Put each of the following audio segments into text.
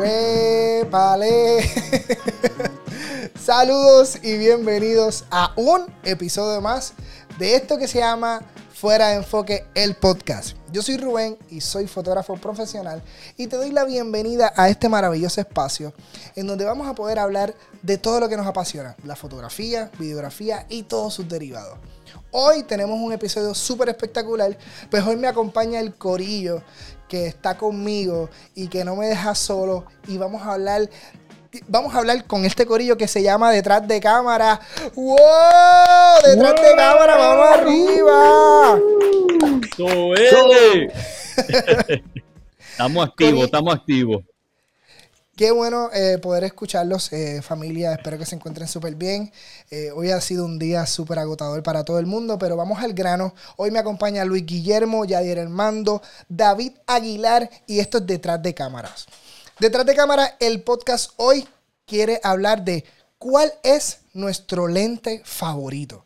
¡Huepale! Saludos y bienvenidos a un episodio más de esto que se llama Fuera de Enfoque, el podcast. Yo soy Rubén y soy fotógrafo profesional y te doy la bienvenida a este maravilloso espacio en donde vamos a poder hablar de todo lo que nos apasiona, la fotografía, videografía y todos sus derivados. Hoy tenemos un episodio súper espectacular, pues hoy me acompaña el Corillo que está conmigo y que no me deja solo y vamos a hablar vamos a hablar con este corillo que se llama Detrás de Cámara. ¡Wow! Detrás de cámara, vamos arriba. estamos activos, estamos activos. Qué bueno eh, poder escucharlos, eh, familia. Espero que se encuentren súper bien. Eh, hoy ha sido un día súper agotador para todo el mundo, pero vamos al grano. Hoy me acompaña Luis Guillermo, Yadier Hermando, David Aguilar y esto es Detrás de Cámaras. Detrás de Cámara, el podcast hoy quiere hablar de cuál es nuestro lente favorito.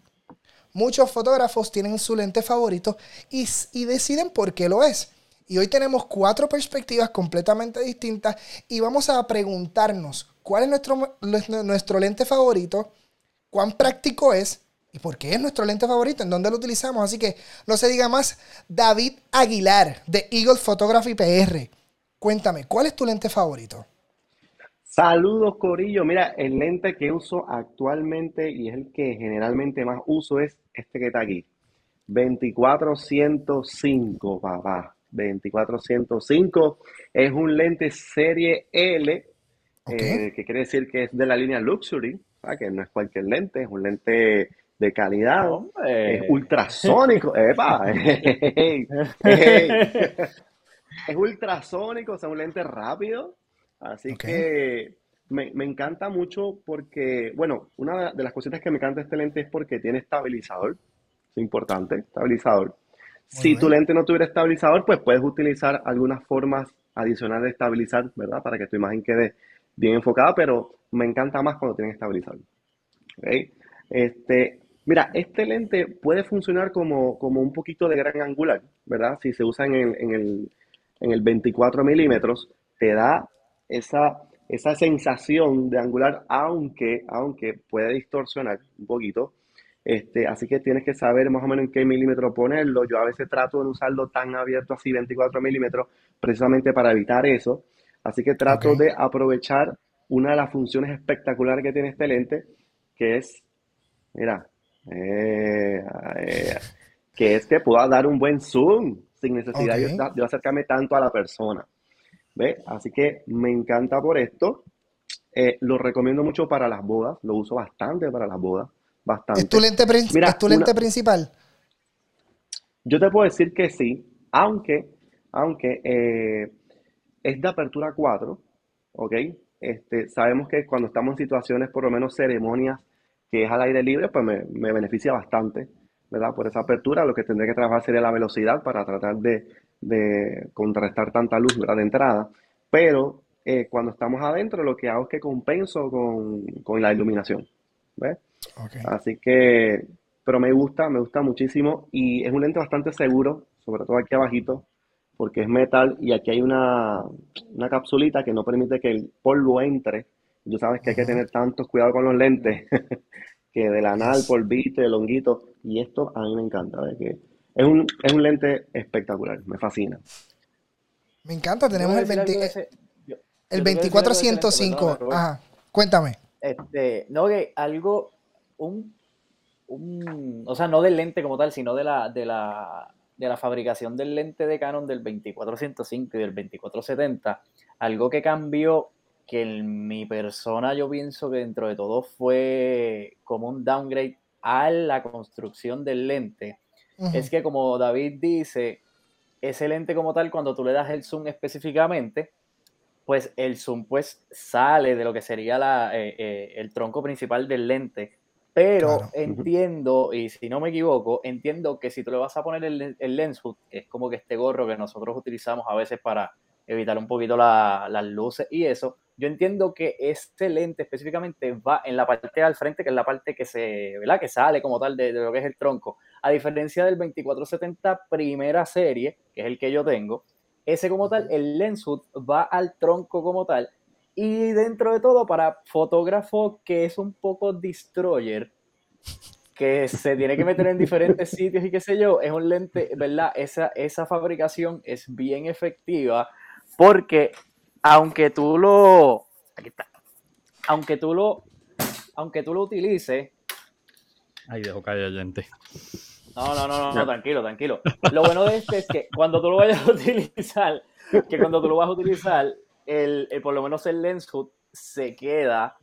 Muchos fotógrafos tienen su lente favorito y, y deciden por qué lo es. Y hoy tenemos cuatro perspectivas completamente distintas y vamos a preguntarnos cuál es nuestro, nuestro lente favorito, cuán práctico es y por qué es nuestro lente favorito, en dónde lo utilizamos. Así que no se diga más, David Aguilar de Eagle Photography PR. Cuéntame, ¿cuál es tu lente favorito? Saludos, Corillo. Mira, el lente que uso actualmente y es el que generalmente más uso es este que está aquí. 2405, papá. 2405. Es un lente serie L, eh, que quiere decir que es de la línea Luxury, que no es cualquier lente, es un lente de calidad, es ultrasónico. ¡Epa! es ultrasónico, o sea, un lente rápido. Así que me, me, encanta mucho porque, bueno, una de las cositas que me encanta este lente es porque tiene estabilizador. Es importante, estabilizador si tu lente no tuviera estabilizador, pues puedes utilizar algunas formas adicionales de estabilizar, ¿verdad? Para que tu imagen quede bien enfocada, pero me encanta más cuando tiene estabilizador. Este, mira, este lente puede funcionar como, un poquito de gran angular, ¿verdad? Si se usa en el, en el, en el 24 milímetros, te da esa, esa sensación de angular, aunque, aunque puede distorsionar un poquito. Este, así que tienes que saber más o menos en qué milímetro ponerlo. Yo a veces trato de usarlo tan abierto así, 24 milímetros, precisamente para evitar eso. Así que trato de aprovechar una de las funciones espectaculares que tiene este lente, que es, mira, eh, eh, que es que pueda dar un buen zoom sin necesidad de, acercarme tanto a la persona. ¿Ve? Así que me encanta por esto. Eh, lo recomiendo mucho para las bodas, lo uso bastante para las bodas bastante. ¿Es tu lente, tu lente principal? Yo te puedo decir que sí, aunque, aunque eh, es de apertura 4, ¿ok? Este, sabemos que cuando estamos en situaciones, por lo menos ceremonias, que es al aire libre, pues me, beneficia bastante, ¿verdad? Por esa apertura, lo que tendré que trabajar sería la velocidad para tratar de, contrarrestar tanta luz, ¿verdad? De entrada. Pero eh, cuando estamos adentro, lo que hago es que compenso con, con la iluminación, ¿ves? Así que, pero me gusta, me gusta muchísimo y es un lente bastante seguro, sobre todo aquí abajito, porque es metal y aquí hay una, una capsulita que no permite que el polvo entre. Tú sabes que hay que tener tanto cuidado con los lentes, que de la nada el polvito, el honguito, y esto a mí me encanta, que es un, es un lente espectacular, me fascina. Me encanta, tenemos el, 20, el 2405. Ajá, cuéntame. Este, no, que algo un, un, o sea, no del lente como tal, sino de la, de la, de la fabricación del lente de Canon del 2405 y del 2470, algo que cambió que en mi persona yo pienso que dentro de todo fue como un downgrade a la construcción del lente, es que como David dice, ese lente como tal, cuando tú le das el zoom específicamente, pues el zoom pues sale de lo que sería la, eh, eh, el tronco principal del lente pero entiendo, y si no me equivoco, entiendo que si tú le vas a poner el, el lens hood, que es como que este gorro que nosotros utilizamos a veces para evitar un poquito las luces y eso, yo entiendo que este lente específicamente va en la parte al frente, que es la parte que se, ¿verdad? Que sale como tal de, de, lo que es el tronco. A diferencia del 2470 primera serie, que es el que yo tengo, ese como tal, el lens hood va al tronco como tal Y dentro de todo, para fotógrafo que es un poco destroyer, que se tiene que meter en diferentes sitios y qué sé yo, es un lente, ¿verdad? Esa, esa fabricación es bien efectiva porque aunque tú lo... Aquí está. Aunque tú lo... Aunque tú lo utilices... Ahí dejo caer gente. No, no, no, no, tranquilo, tranquilo. Lo bueno de este es que cuando tú lo vayas a utilizar, que cuando tú lo vas a utilizar, el, por lo menos el lens hood se queda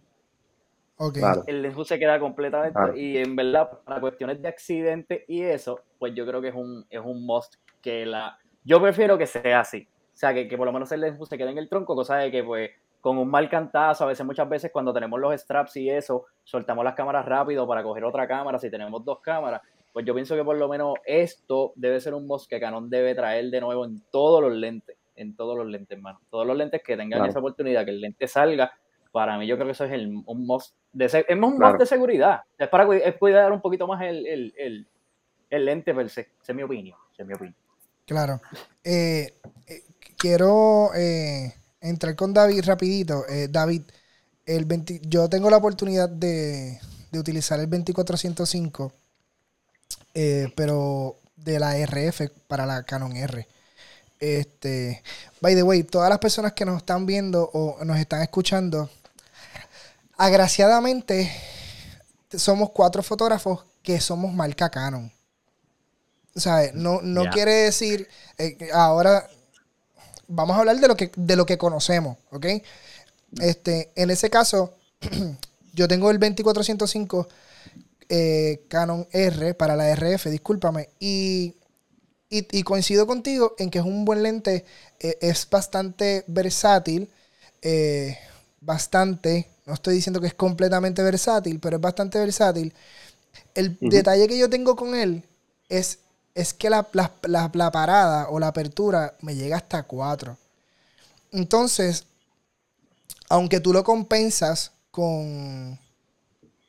el lens se queda completamente y en verdad para cuestiones de accidente y eso, pues yo creo que es un, es un must que la... Yo prefiero que sea así. O sea, que, por lo menos el lens se quede en el tronco, cosa de que pues con un mal cantazo, a veces muchas veces cuando tenemos los straps y eso, soltamos las cámaras rápido para coger otra cámara si tenemos dos cámaras. Pues yo pienso que por lo menos esto debe ser un must que Canon debe traer de nuevo en todos los lentes, en todos los lentes, hermano. Todos los lentes que tengan esa oportunidad, que el lente salga para mí yo creo que eso es el, un must de, es un de seguridad. Es para cuidar un poquito más el, el, el, lente per se. Esa es mi opinión. es mi opinión. Claro. Eh, eh, quiero eh, entrar con David rapidito. David, el yo tengo la oportunidad de, de utilizar el 2405, pero de la RF para la Canon R. Este, by the way, todas las personas que nos están viendo o nos están escuchando, Agraciadamente, somos cuatro fotógrafos que somos marca Canon. ¿Sabes? No, no quiere decir. Eh, ahora vamos a hablar de lo que, de lo que conocemos, ¿ok? Este, en ese caso, yo tengo el 2405 eh, Canon R para la RF, discúlpame, y, y, coincido contigo en que es un buen lente, eh, es bastante versátil, bastante no estoy diciendo que es completamente versátil, pero es bastante versátil. El detalle que yo tengo con él es, es que la, parada o la apertura me llega hasta 4. Entonces, aunque tú lo compensas con,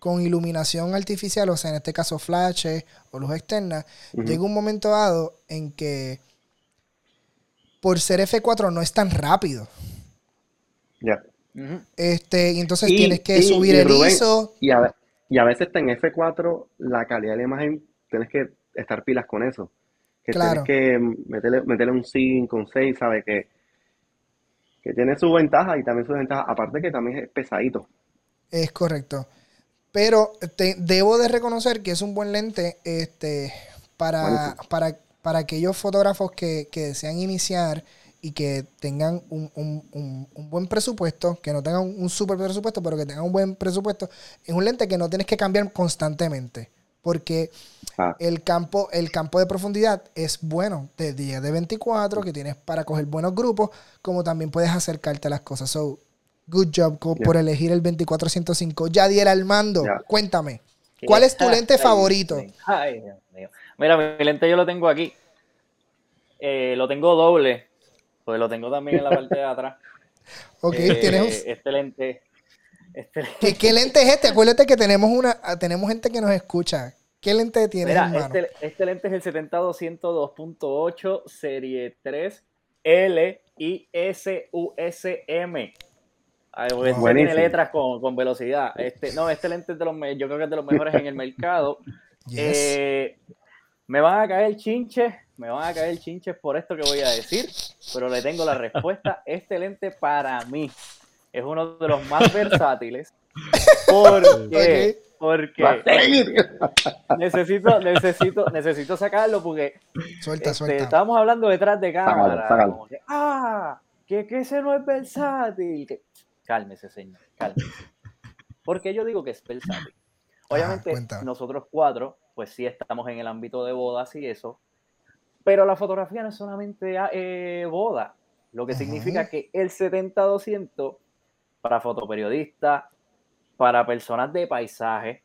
con iluminación artificial, o sea, en este caso flash o luz externa, llega un momento dado en que por ser F4 no es tan rápido. Ya. Este, y entonces tienes que subir el ISO. Y a, y a veces en F4 la calidad de la imagen tienes que estar pilas con eso. Que tienes que meterle, un 5, un 6, ¿sabes? Que, que tiene su ventaja y también su ventaja. Aparte que también es pesadito. Es correcto. Pero te, debo de reconocer que es un buen lente este, para, para, para aquellos fotógrafos que, que desean iniciar y que tengan un, un, un, buen presupuesto, que no tengan un super presupuesto, pero que tengan un buen presupuesto, es un lente que no tienes que cambiar constantemente. Porque ah. el, campo, el campo de profundidad es bueno, de 10 de 24, que tienes para coger buenos grupos, como también puedes acercarte a las cosas. So, good job por elegir el 2405. Yadier Armando, mando cuéntame, ¿cuál es tu lente favorito? Ay, Dios mío. Mira, mi lente yo lo tengo aquí. Eh, lo tengo doble pues lo tengo también en la parte de atrás. ok, eh, tienes Este lente. Este ¿Qué, lente es este? Acuérdate que tenemos una, tenemos gente que nos escucha. ¿Qué lente tienes, Mira, este, este, lente es el 70202.8 Serie 3 L I S U S M. Este tiene letras con, con, velocidad. Este, no, este lente es de los yo creo que es de los mejores en el mercado. Eh, me van a caer chinches me van a caer chinches por esto que voy a decir, pero le tengo la respuesta. Este lente para mí es uno de los más versátiles. Porque, porque necesito, necesito, necesito sacarlo porque suelta, este, suelta. estábamos hablando detrás de cámara. ah, que, que, ese no es versátil. Cálmese, señor, cálmese. Porque yo digo que es versátil. Obviamente, nosotros cuatro, pues sí estamos en el ámbito de bodas y eso, pero la fotografía no es solamente ah, eh, boda, lo que significa que el 70-200 para fotoperiodistas, para personas de paisaje,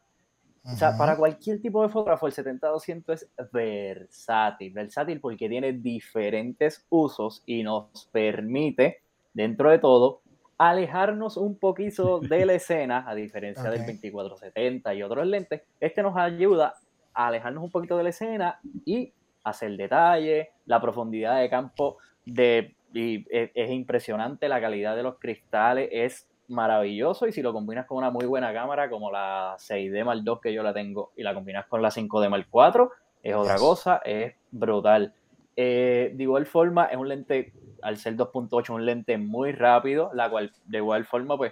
o sea, para cualquier tipo de fotógrafo, el 70-200 es versátil. Versátil porque tiene diferentes usos y nos permite, dentro de todo, alejarnos un poquito de la escena, a diferencia del 2470 y otros lentes. Este nos ayuda a alejarnos un poquito de la escena y hacer detalle, la profundidad de campo de y es, es, impresionante, la calidad de los cristales es maravilloso y si lo combinas con una muy buena cámara como la 6D Mark II que yo la tengo y la combinas con la 5D Mark IV, es otra cosa, es brutal. Eh, de igual forma, es un lente, al ser 2.8, un lente muy rápido, la cual de igual forma, pues,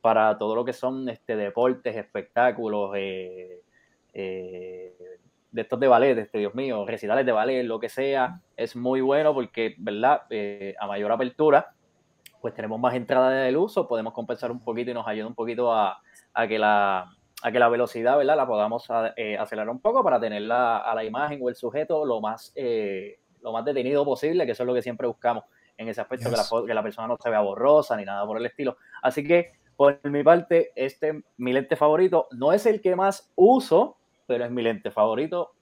para todo lo que son este, deportes, espectáculos, eh, eh, de estos de ballet, este, Dios mío, recitales de ballet, lo que sea, es muy bueno porque, ¿verdad? a mayor apertura, pues tenemos más entrada de uso, podemos compensar un poquito y nos ayuda un poquito a, que la a que la velocidad, ¿verdad? La podamos eh, acelerar un poco para tenerla a la imagen o el sujeto lo más, eh, lo más detenido posible, que eso es lo que siempre buscamos en ese aspecto, que, la, que, la, persona no se vea borrosa ni nada por el estilo. Así que, por mi parte, este, mi lente favorito, no es el que más uso, pero es mi lente favorito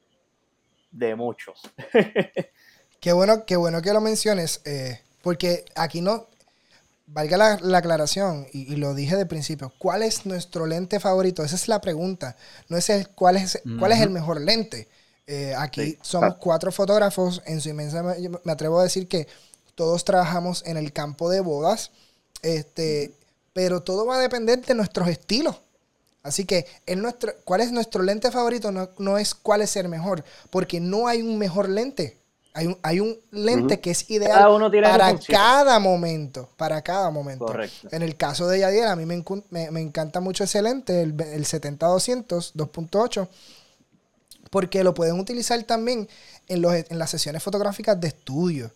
de muchos. qué bueno, qué bueno que lo menciones, eh, porque aquí no, valga la, aclaración, y, lo dije de principio, ¿cuál es nuestro lente favorito? Esa es la pregunta. No es el cuál es, cuál es el mejor lente. Eh, aquí somos cuatro fotógrafos, en su inmensa me atrevo a decir que todos trabajamos en el campo de bodas, este, pero todo va a depender de nuestros estilos. Así que el nuestro, cuál es nuestro lente favorito no, no es cuál es el mejor, porque no hay un mejor lente. Hay un, hay un lente que es ideal para cada momento. Para cada momento. En el caso de Yadier, a mí me, me, encanta mucho ese lente, el, el 70-200, 2.8, porque lo pueden utilizar también en, los, en las sesiones fotográficas de estudio.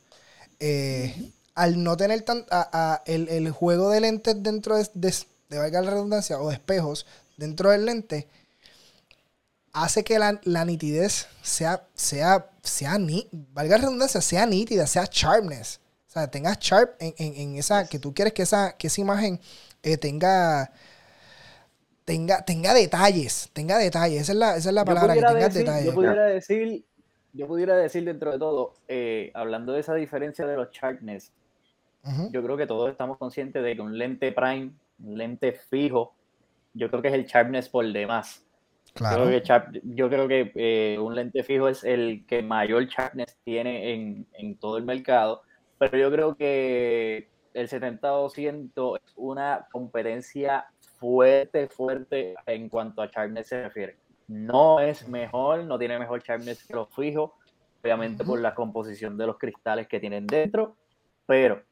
Eh, al no tener tan, el, juego de lentes dentro de, de, de valga la redundancia, o de espejos dentro del lente, hace que la, nitidez sea, sea, sea, ni, valga la redundancia, sea nítida, sea sharpness. O sea, tengas sharp en, esa, que tú quieres que esa, que esa imagen eh, tenga, tenga, tenga detalles, tenga detalles. Esa es la, esa es la palabra, que tenga detalles. Yo pudiera decir, yo pudiera decir dentro de todo, eh, hablando de esa diferencia de los sharpness, yo creo que todos estamos conscientes de que un lente prime, un lente fijo, yo creo que es el sharpness por demás. Claro. Yo creo que, eh, un lente fijo es el que mayor sharpness tiene en, todo el mercado, pero yo creo que el 70-200 es una competencia fuerte, fuerte en cuanto a sharpness se refiere. No es mejor, no tiene mejor sharpness que los fijos, obviamente por la composición de los cristales que tienen dentro, pero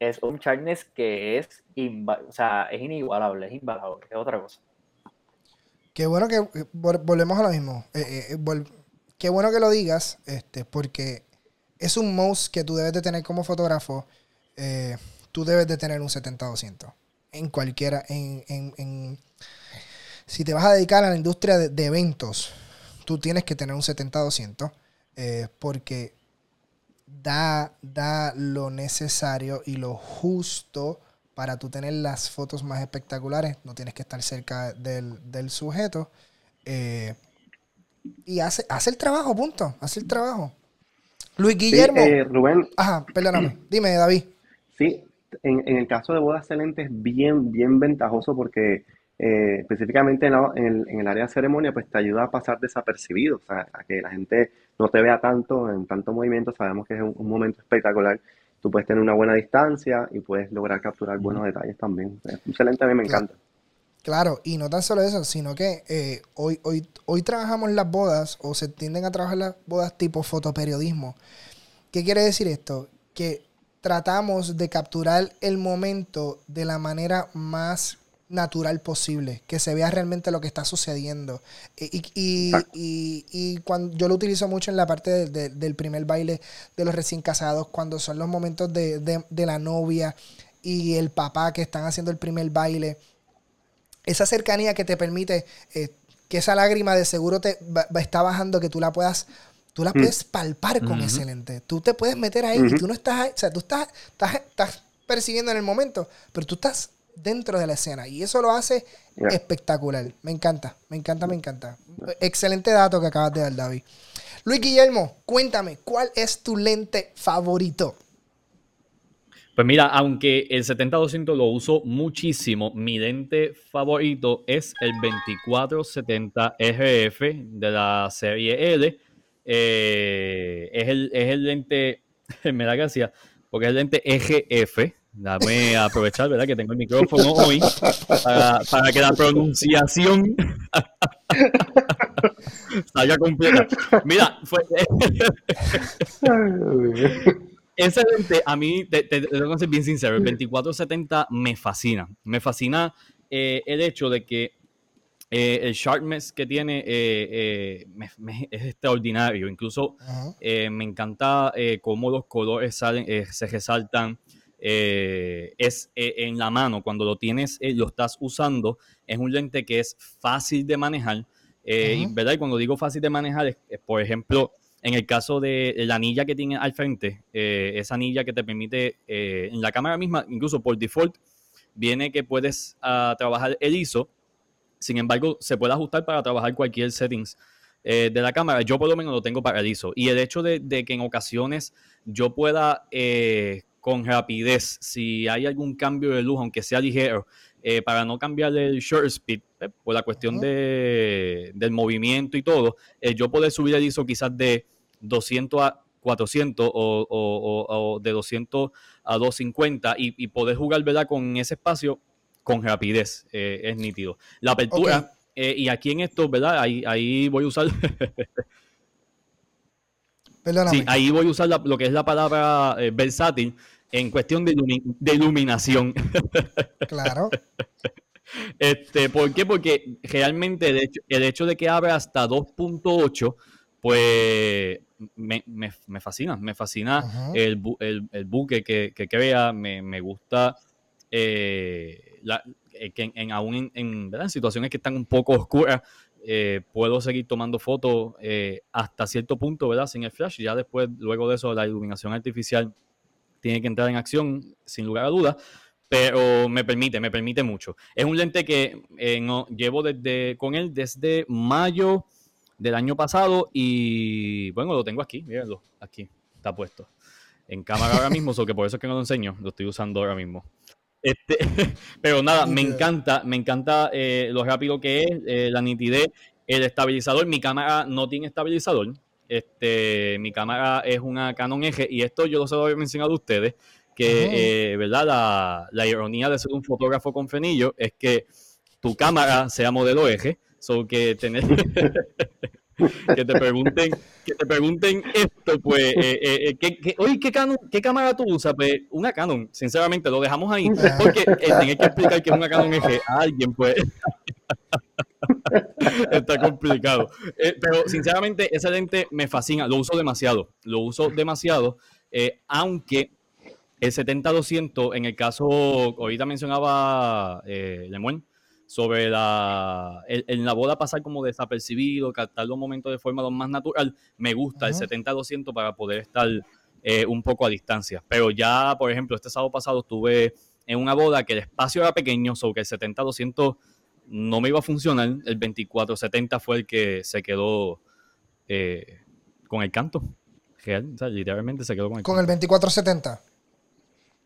es un sharpness que es, o sea, es inigualable, es invalable, es otra cosa. Qué bueno que eh, volvemos a lo mismo. Eh, eh, qué bueno que lo digas, este, porque es un mouse que tú debes de tener como fotógrafo. tú debes de tener un 70-200. En cualquiera, en, en, si te vas a dedicar a la industria de, eventos, tú tienes que tener un 70-200 porque da, da lo necesario y lo justo para tú tener las fotos más espectaculares, no tienes que estar cerca del, sujeto. Eh, y hace, hace el trabajo, punto. Hace el trabajo. Luis Guillermo. Eh, Rubén. Ajá, perdóname. Dime, David. Sí, en, el caso de bodas excelentes es bien, bien ventajoso porque eh, específicamente en, el, área de ceremonia, pues te ayuda a pasar desapercibido, o sea, a que la gente no te vea tanto en tanto movimiento. Sabemos que es un momento espectacular tú puedes tener una buena distancia y puedes lograr capturar buenos detalles también. Excelente, a mí me encanta. Claro, y no tan solo eso, sino que eh, hoy, hoy, hoy trabajamos las bodas o se tienden a trabajar las bodas tipo fotoperiodismo. ¿Qué quiere decir esto? Que tratamos de capturar el momento de la manera más natural posible, que se vea realmente lo que está sucediendo. Y, y, y, cuando yo lo utilizo mucho en la parte del primer baile de los recién casados, cuando son los momentos de, la novia y el papá que están haciendo el primer baile. Esa cercanía que te permite eh, que esa lágrima de seguro te está bajando, que tú la puedas tú la mm. puedes palpar con ese lente. Tú te puedes meter ahí y tú no estás, ahí, o sea, tú estás, estás, estás percibiendo en el momento, pero tú estás dentro de la escena. Y eso lo hace espectacular. Me encanta, me encanta, me encanta. Excelente dato que acabas de dar, David. Luis Guillermo, cuéntame, ¿cuál es tu lente favorito? Pues mira, aunque el 70-200 lo uso muchísimo, mi lente favorito es el 2470 RF de la serie L. Eh, es, el, es el lente, me da gracia, porque es el lente EGF. Dame aprovechar, ¿verdad? Que tengo el micrófono hoy para, para que la pronunciación salga completa. Mira, fue... ese lente, a mí, te, te, tengo que ser bien sincero, el 2470 me fascina. Me fascina eh, el hecho de que eh, el sharpness que tiene eh, eh, me, me, es extraordinario. Incluso me encanta cómo los colores salen, se resaltan. es en la mano, cuando lo tienes, lo estás usando, es un lente que es fácil de manejar. y, ¿verdad? y cuando digo fácil de manejar, es, por ejemplo, en el caso de la anilla que tiene al frente, esa anilla que te permite en la cámara misma, incluso por default, viene que puedes uh, trabajar el ISO sin embargo, se puede ajustar para trabajar cualquier settings eh, de la cámara. Yo por lo menos lo tengo para ISO. Y el hecho de, que en ocasiones yo pueda eh, con rapidez, si hay algún cambio de luz, aunque sea ligero, eh, para no cambiar el shutter speed, por la cuestión de, del movimiento y todo, yo poder subir el ISO quizás de 200 a 400 o, de 200 a 250 y, y poder jugar ¿verdad? con ese espacio con rapidez, eh, es nítido. La apertura, eh, y aquí en esto, ¿verdad? Ahí, ahí voy a usar... Perdóname. Sí, ahí voy a usar lo que es la palabra eh, versátil en cuestión de, iluminación. Claro. Este, ¿Por qué? Porque realmente el hecho, el hecho de que abre hasta 2.8, pues me, me, fascina, me fascina el, el, buque que, que crea, me, me gusta eh, que en, aún en, situaciones que están un poco oscuras, eh, puedo seguir tomando fotos eh, hasta cierto punto, ¿verdad? Sin el flash. Ya después, luego de eso, la iluminación artificial tiene que entrar en acción, sin lugar a dudas. Pero me permite, me permite mucho. Es un lente que no, llevo desde, con él desde mayo del año pasado y bueno, lo tengo aquí, mírenlo, aquí, está puesto en cámara ahora mismo, so que por eso es que no lo enseño, lo estoy usando ahora mismo. Este, pero nada, me encanta, me encanta eh, lo rápido que es, eh, la nitidez, el estabilizador. Mi cámara no tiene estabilizador. Este, mi cámara es una Canon Eje y esto yo lo se lo había mencionado a ustedes, que, eh, ¿verdad? La, la, ironía de ser un fotógrafo con frenillo es que tu cámara sea modelo eje, so que tener que te pregunten, que te pregunten esto, pues, eh, eh, eh ¿qué, oye, ¿qué, ¿qué cámara tú usas? Pues una Canon, sinceramente, lo dejamos ahí, porque eh, tienes que explicar que es una Canon eje a alguien, pues, está complicado. pero, sinceramente, ese lente me fascina, lo uso demasiado, lo uso demasiado, aunque el 70-200, en el caso, ahorita mencionaba eh, Lemuel, sobre la, en la boda pasar como desapercibido, captar los momentos de forma lo más natural, me gusta el 70-200 para poder estar eh, un poco a distancia. Pero ya, por ejemplo, este sábado pasado estuve en una boda que el espacio era pequeño, sobre que el 70-200 no me iba a funcionar, el 24-70 fue el que se quedó eh, con el canto. Real, o sea, literalmente se quedó con el ¿Con el 2470?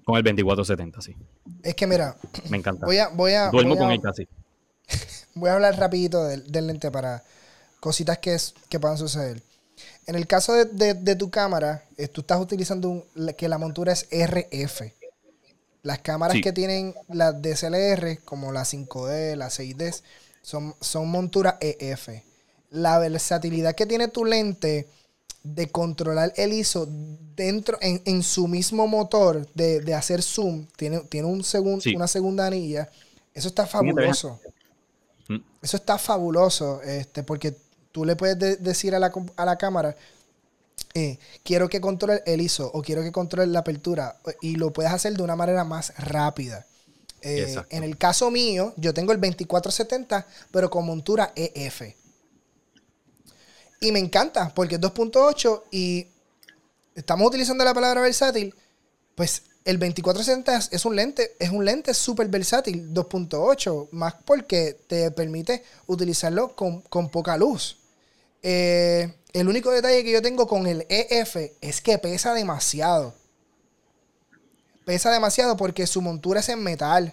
Con el 2470, sí. Es que mira. Me encanta. Voy a, voy a, Duermo con él casi. Voy a hablar rapidito del, lente para cositas que, es, que puedan suceder. En el caso de, tu cámara, eh, tú estás utilizando que la montura es RF. Las cámaras que tienen las DSLR, como la 5D, la 6D, son, son monturas EF. La versatilidad que tiene tu lente de controlar el ISO dentro, en, su mismo motor, de, hacer zoom, tiene, tiene un una segunda anilla. Eso está fabuloso. Mm. Eso está fabuloso, este, porque tú le puedes decir a la, a la cámara, eh, quiero que controle el ISO o quiero que controle la apertura y lo puedes hacer de una manera más rápida. Eh, en el caso mío, yo tengo el 2470, pero con montura EF. Y me encanta porque es 2.8 y estamos utilizando la palabra versátil. Pues el 2460 es un lente, es un lente súper versátil, 2.8, más porque te permite utilizarlo con, poca luz. Eh, el único detalle que yo tengo con el EF es que pesa demasiado. Pesa demasiado porque su montura es en metal.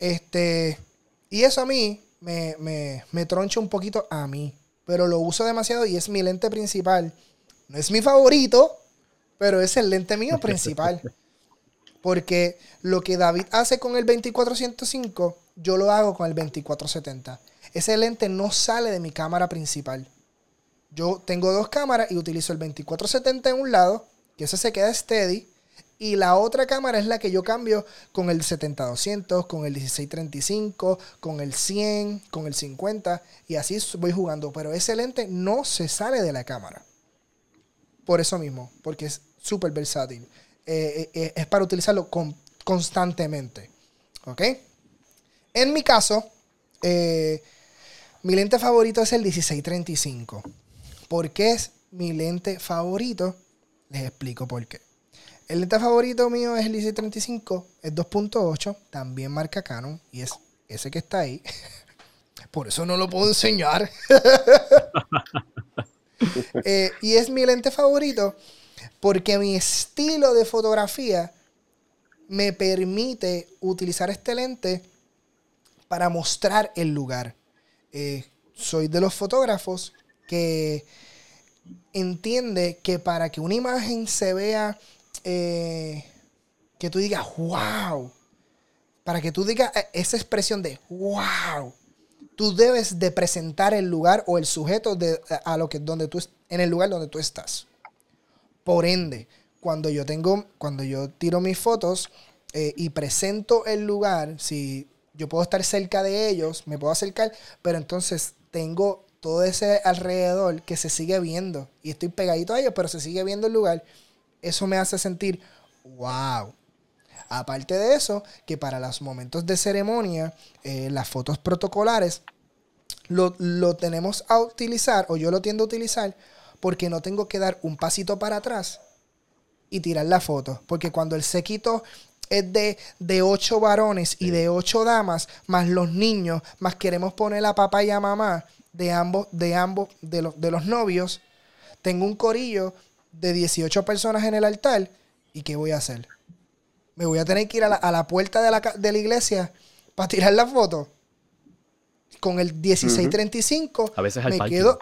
Este, y eso a mí me, me, me troncha un poquito a mí pero lo uso demasiado y es mi lente principal. No es mi favorito, pero es el lente mío principal. Porque lo que David hace con el 2405, yo lo hago con el 2470. Ese lente no sale de mi cámara principal. Yo tengo dos cámaras y utilizo el 2470 en un lado, que ese se queda steady, y la otra cámara es la que yo cambio con el 70-200, con el 1635, con el 100, con el 50 y así voy jugando. Pero ese lente no se sale de la cámara. Por eso mismo, porque es súper versátil. Eh, eh, eh, es para utilizarlo constantemente. ¿Ok? En mi caso, mi lente favorito es el 1635. ¿Por qué es mi lente favorito? Les explico por qué. El lente favorito mío es el 1635, es 2.8, también marca Canon y es ese que está ahí. Por eso no lo puedo enseñar. Eh, y es mi lente favorito porque mi estilo de fotografía me permite utilizar este lente para mostrar el lugar. Eh, soy de los fotógrafos que entiende que para que una imagen se vea eh, que tú digas, wow. Para que tú digas eh, esa expresión de wow. Tú debes de presentar el lugar o el sujeto de, a lo que donde tú en el lugar donde tú estás. Por ende, cuando yo tengo, cuando yo tiro mis fotos eh, y presento el lugar, si yo puedo estar cerca de ellos, me puedo acercar, pero entonces tengo todo ese alrededor que se sigue viendo y estoy pegadito a ellos, pero se sigue viendo el lugar eso me hace sentir, wow. Aparte de eso, que para los momentos de ceremonia, eh, las fotos protocolares, lo, tenemos a utilizar, o yo lo tiendo a utilizar, porque no tengo que dar un pasito para atrás y tirar la foto. Porque cuando el sequito es de, de ocho varones y de ocho damas, más los niños, más queremos poner a papá y a mamá de ambos, de ambos, de los, de los novios, tengo un corillo de 18 personas en el altar, ¿y qué voy a hacer? ¿Me voy a tener que ir a la, puerta de la, de la, iglesia para tirar la foto? Con el 1635 a veces me quedo...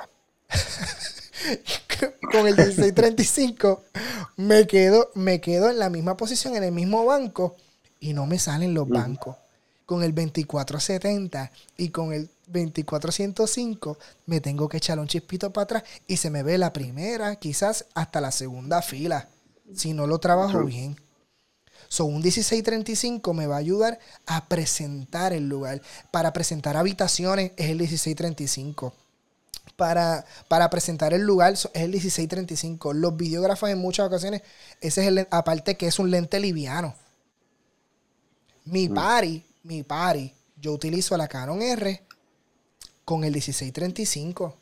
con el 1635 me quedo, me quedo en la misma posición, en el mismo banco, y no me salen los bancos. Con el 2470 y con el 2405 me tengo que echar un chispito para atrás y se me ve la primera, quizás hasta la segunda fila, si no lo trabajo bien. So, un 1635 me va a ayudar a presentar el lugar. Para presentar habitaciones es el 1635. Para, para presentar el lugar es el 1635. Los videógrafos en muchas ocasiones, ese es el, aparte que es un lente liviano. Mi mm. pari, mi pari, yo utilizo la Canon R con el 1635.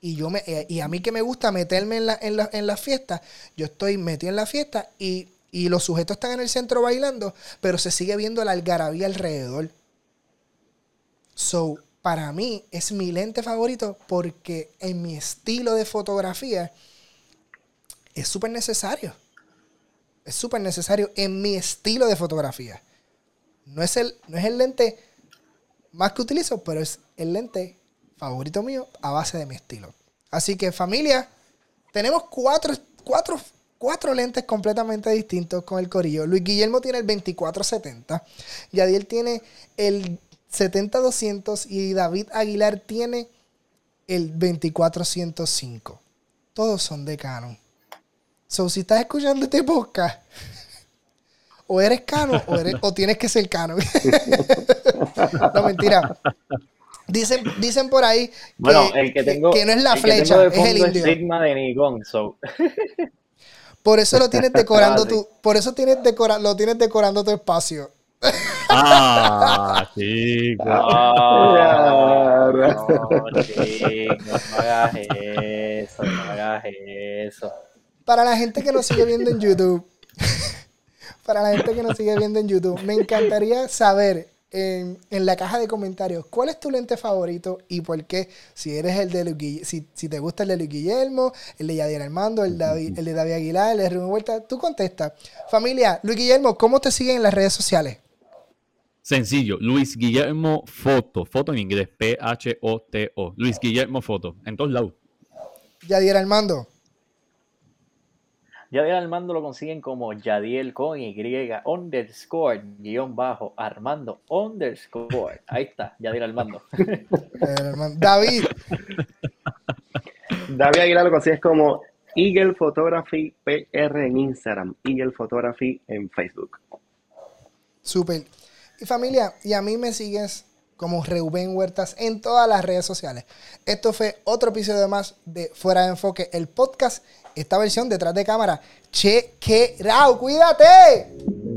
Y, yo me, eh, y a mí que me gusta meterme en la, en la, en la fiesta, yo estoy metido en la fiesta y, y los sujetos están en el centro bailando, pero se sigue viendo la algarabía alrededor. So, para mí es mi lente favorito porque en mi estilo de fotografía es súper necesario. Es súper necesario en mi estilo de fotografía. No es, el, no es el lente más que utilizo, pero es el lente favorito mío a base de mi estilo. Así que familia, tenemos cuatro, cuatro, cuatro lentes completamente distintos con el corillo. Luis Guillermo tiene el 2470, Yadiel tiene el 70-200 y David Aguilar tiene el 2405. Todos son de Canon. So, si estás escuchando este podcast, o eres Canon o, tienes que ser Canon. no, mentira. Dicen, dicen por ahí que, no es la flecha, es el indio. Sigma de Nikon, Por eso lo tienes decorando tu, por eso tienes decora, lo tienes decorando tu espacio. Ah, sí, ah, no, chico, no hagas eso, no hagas eso. Para la gente que nos sigue viendo en YouTube, para la gente que nos sigue viendo en YouTube, me encantaría saber en, la caja de comentarios cuál es tu lente favorito y por qué. Si eres el de Luis, si, si te gusta el de Luis Guillermo, el de Yadier Armando, el, el de David Aguilar, el de Rubén Vuelta, tú contesta. Familia, Luis Guillermo, ¿cómo te siguen en las redes sociales? Sencillo, Luis Guillermo Foto, foto en inglés, P-H-O-T-O. Luis Guillermo Foto, en todos lados. Yadier Armando. Yadiel Armando lo consiguen como Yadiel con Y underscore guion bajo Armando underscore. Ahí está, Yadiel Armando. David. David Aguilar lo consigues como Eagle Photography PR en Instagram, Eagle Photography en Facebook. Súper. Y familia, y a mí me sigues como Reuben Huertas en todas las redes sociales. Esto fue otro episodio más de Fuera de Enfoque, el podcast, esta versión detrás de cámara. Out, cuídate.